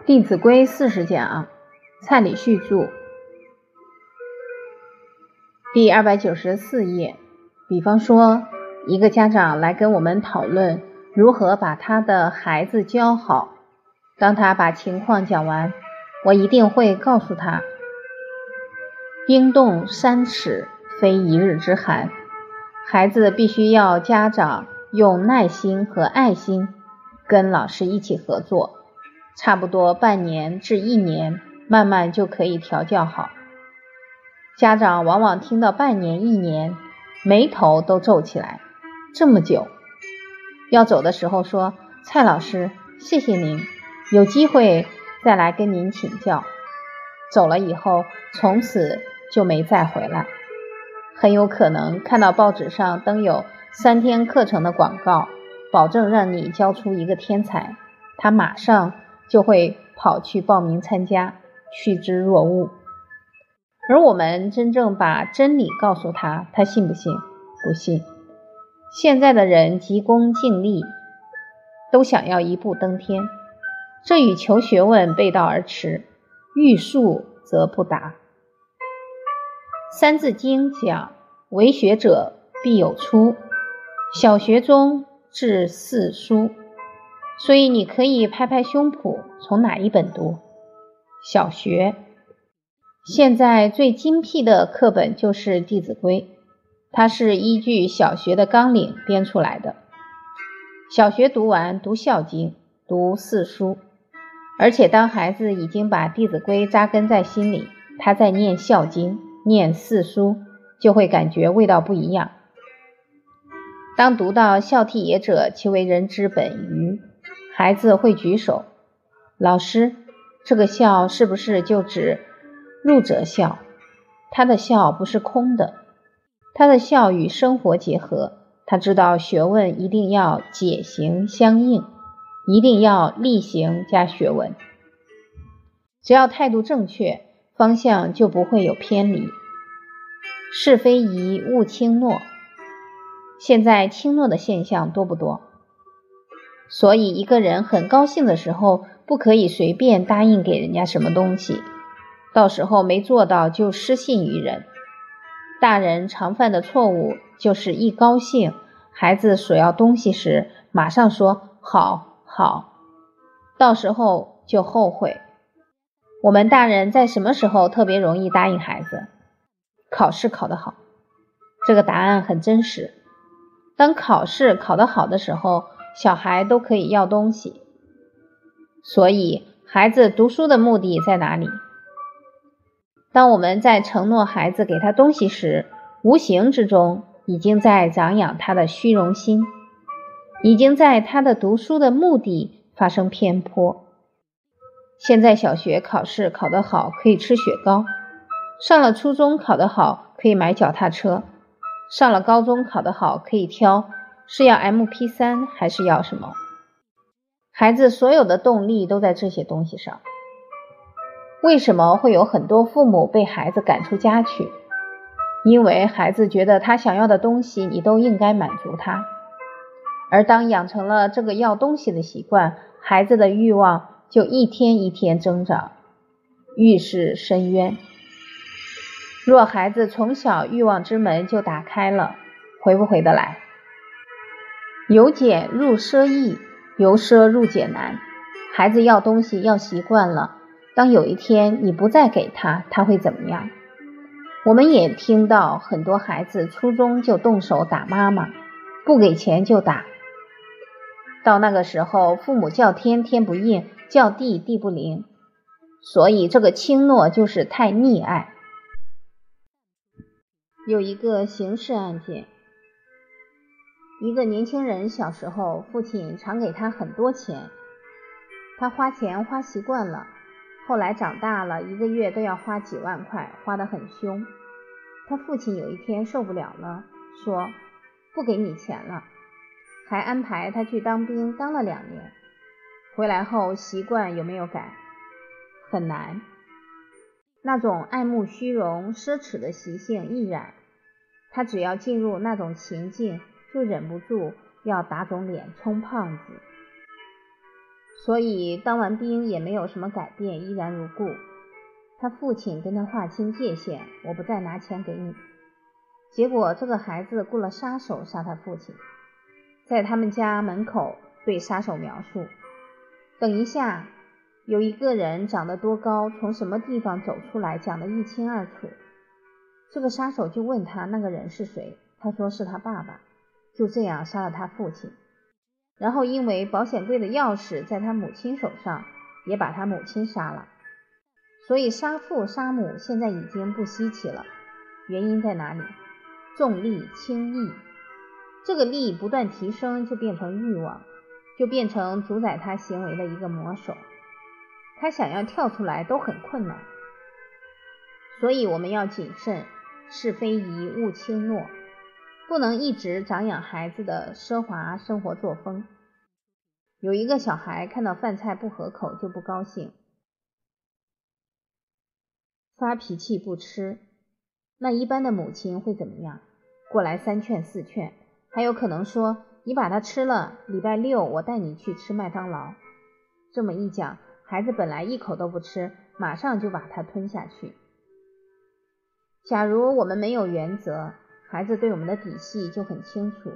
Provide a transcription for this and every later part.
《弟子规》四十讲，蔡礼旭著，第二百九十四页。比方说，一个家长来跟我们讨论如何把他的孩子教好。当他把情况讲完，我一定会告诉他：冰冻三尺，非一日之寒。孩子必须要家长用耐心和爱心跟老师一起合作。差不多半年至一年，慢慢就可以调教好。家长往往听到半年、一年，眉头都皱起来。这么久，要走的时候说：“蔡老师，谢谢您，有机会再来跟您请教。”走了以后，从此就没再回来。很有可能看到报纸上登有三天课程的广告，保证让你教出一个天才，他马上。就会跑去报名参加，趋之若鹜。而我们真正把真理告诉他，他信不信？不信。现在的人急功近利，都想要一步登天，这与求学问背道而驰。欲速则不达。《三字经》讲：“为学者必有初，小学中至四书。”所以你可以拍拍胸脯，从哪一本读？小学。现在最精辟的课本就是《弟子规》，它是依据小学的纲领编出来的。小学读完读《孝经》，读四书，而且当孩子已经把《弟子规》扎根在心里，他在念《孝经》、念四书，就会感觉味道不一样。当读到“孝悌也者，其为人之本与”。孩子会举手，老师，这个孝是不是就指入者孝？他的孝不是空的，他的孝与生活结合。他知道学问一定要解行相应，一定要力行加学问。只要态度正确，方向就不会有偏离。是非宜勿轻诺。现在轻诺的现象多不多？所以，一个人很高兴的时候，不可以随便答应给人家什么东西，到时候没做到就失信于人。大人常犯的错误就是一高兴，孩子索要东西时，马上说好好，到时候就后悔。我们大人在什么时候特别容易答应孩子？考试考得好，这个答案很真实。当考试考得好的时候。小孩都可以要东西，所以孩子读书的目的在哪里？当我们在承诺孩子给他东西时，无形之中已经在长养他的虚荣心，已经在他的读书的目的发生偏颇。现在小学考试考得好可以吃雪糕，上了初中考得好可以买脚踏车，上了高中考得好可以挑。是要 M P 三还是要什么？孩子所有的动力都在这些东西上。为什么会有很多父母被孩子赶出家去？因为孩子觉得他想要的东西你都应该满足他。而当养成了这个要东西的习惯，孩子的欲望就一天一天增长，欲是深渊。若孩子从小欲望之门就打开了，回不回得来？由俭入奢易，由奢入俭难。孩子要东西要习惯了，当有一天你不再给他，他会怎么样？我们也听到很多孩子初中就动手打妈妈，不给钱就打。到那个时候，父母叫天天不应，叫地地不灵，所以这个轻诺就是太溺爱。有一个刑事案件。一个年轻人小时候，父亲常给他很多钱，他花钱花习惯了，后来长大了，一个月都要花几万块，花得很凶。他父亲有一天受不了了，说不给你钱了，还安排他去当兵，当了两年，回来后习惯有没有改？很难，那种爱慕虚荣、奢侈的习性亦然。他只要进入那种情境。就忍不住要打肿脸充胖子，所以当完兵也没有什么改变，依然如故。他父亲跟他划清界限，我不再拿钱给你。结果这个孩子雇了杀手杀他父亲，在他们家门口对杀手描述：等一下，有一个人长得多高，从什么地方走出来，讲得一清二楚。这个杀手就问他那个人是谁，他说是他爸爸。就这样杀了他父亲。然后因为保险柜的钥匙在他母亲手上，也把他母亲杀了。所以杀父杀母现在已经不稀奇了。原因在哪里？重利轻义。这个利不断提升，就变成欲望，就变成主宰他行为的一个魔手。他想要跳出来都很困难。所以我们要谨慎，是非宜勿轻诺。不能一直长养孩子的奢华生活作风。有一个小孩看到饭菜不合口就不高兴，发脾气不吃。那一般的母亲会怎么样？过来三劝四劝，还有可能说：“你把它吃了，礼拜六我带你去吃麦当劳。”这么一讲，孩子本来一口都不吃，马上就把它吞下去。假如我们没有原则。孩子对我们的底细就很清楚，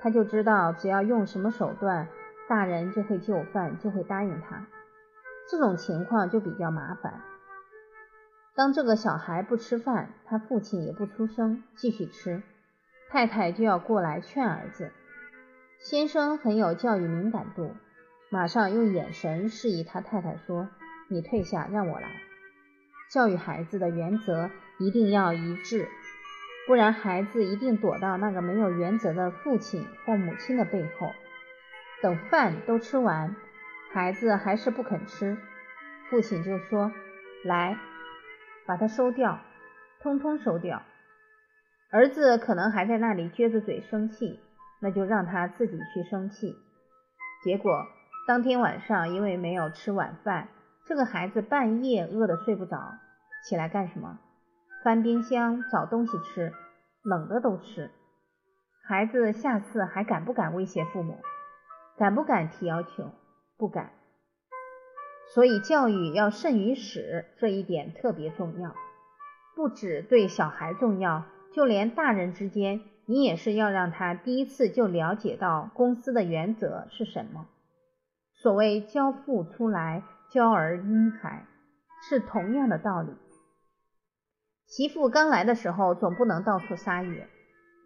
他就知道只要用什么手段，大人就会就范，就会答应他。这种情况就比较麻烦。当这个小孩不吃饭，他父亲也不出声，继续吃，太太就要过来劝儿子。先生很有教育敏感度，马上用眼神示意他太太说：“你退下，让我来。”教育孩子的原则一定要一致。不然，孩子一定躲到那个没有原则的父亲或母亲的背后。等饭都吃完，孩子还是不肯吃，父亲就说：“来，把它收掉，通通收掉。”儿子可能还在那里撅着嘴生气，那就让他自己去生气。结果当天晚上，因为没有吃晚饭，这个孩子半夜饿得睡不着，起来干什么？翻冰箱找东西吃，冷的都吃。孩子下次还敢不敢威胁父母？敢不敢提要求？不敢。所以教育要慎于始，这一点特别重要。不止对小孩重要，就连大人之间，你也是要让他第一次就了解到公司的原则是什么。所谓教父出来，教儿婴孩，是同样的道理。媳妇刚来的时候，总不能到处撒野，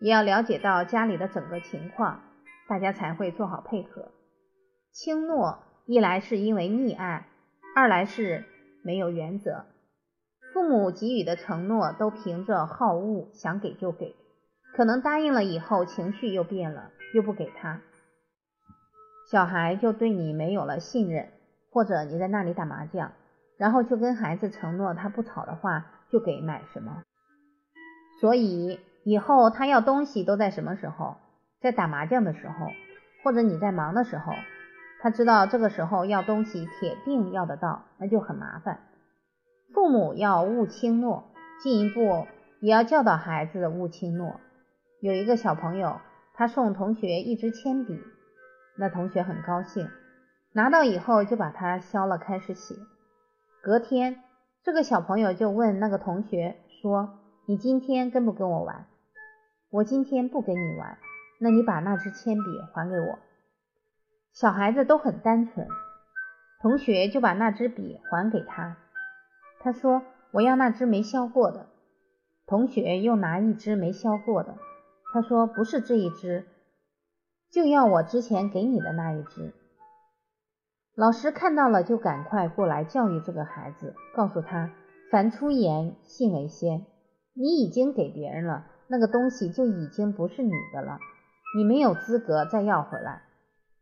也要了解到家里的整个情况，大家才会做好配合。轻诺一来是因为溺爱，二来是没有原则。父母给予的承诺都凭着好恶，想给就给，可能答应了以后情绪又变了，又不给他，小孩就对你没有了信任。或者你在那里打麻将，然后就跟孩子承诺他不吵的话。就给买什么，所以以后他要东西都在什么时候？在打麻将的时候，或者你在忙的时候，他知道这个时候要东西铁定要得到，那就很麻烦。父母要勿轻诺，进一步也要教导孩子勿轻诺。有一个小朋友，他送同学一支铅笔，那同学很高兴，拿到以后就把它削了，开始写。隔天。这个小朋友就问那个同学说：“你今天跟不跟我玩？”我今天不跟你玩，那你把那支铅笔还给我。小孩子都很单纯，同学就把那支笔还给他。他说：“我要那支没削过的。”同学又拿一支没削过的，他说：“不是这一支，就要我之前给你的那一支。”老师看到了，就赶快过来教育这个孩子，告诉他：凡出言，信为先。你已经给别人了，那个东西就已经不是你的了，你没有资格再要回来。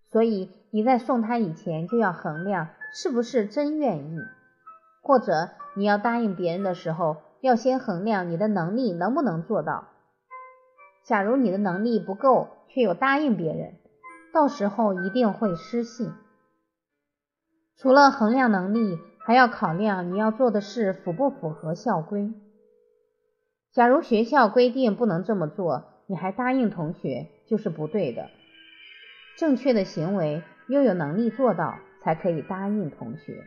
所以你在送他以前，就要衡量是不是真愿意，或者你要答应别人的时候，要先衡量你的能力能不能做到。假如你的能力不够，却又答应别人，到时候一定会失信。除了衡量能力，还要考量你要做的事符不符合校规。假如学校规定不能这么做，你还答应同学，就是不对的。正确的行为，又有能力做到，才可以答应同学。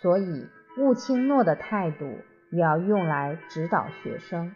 所以，勿轻诺的态度也要用来指导学生。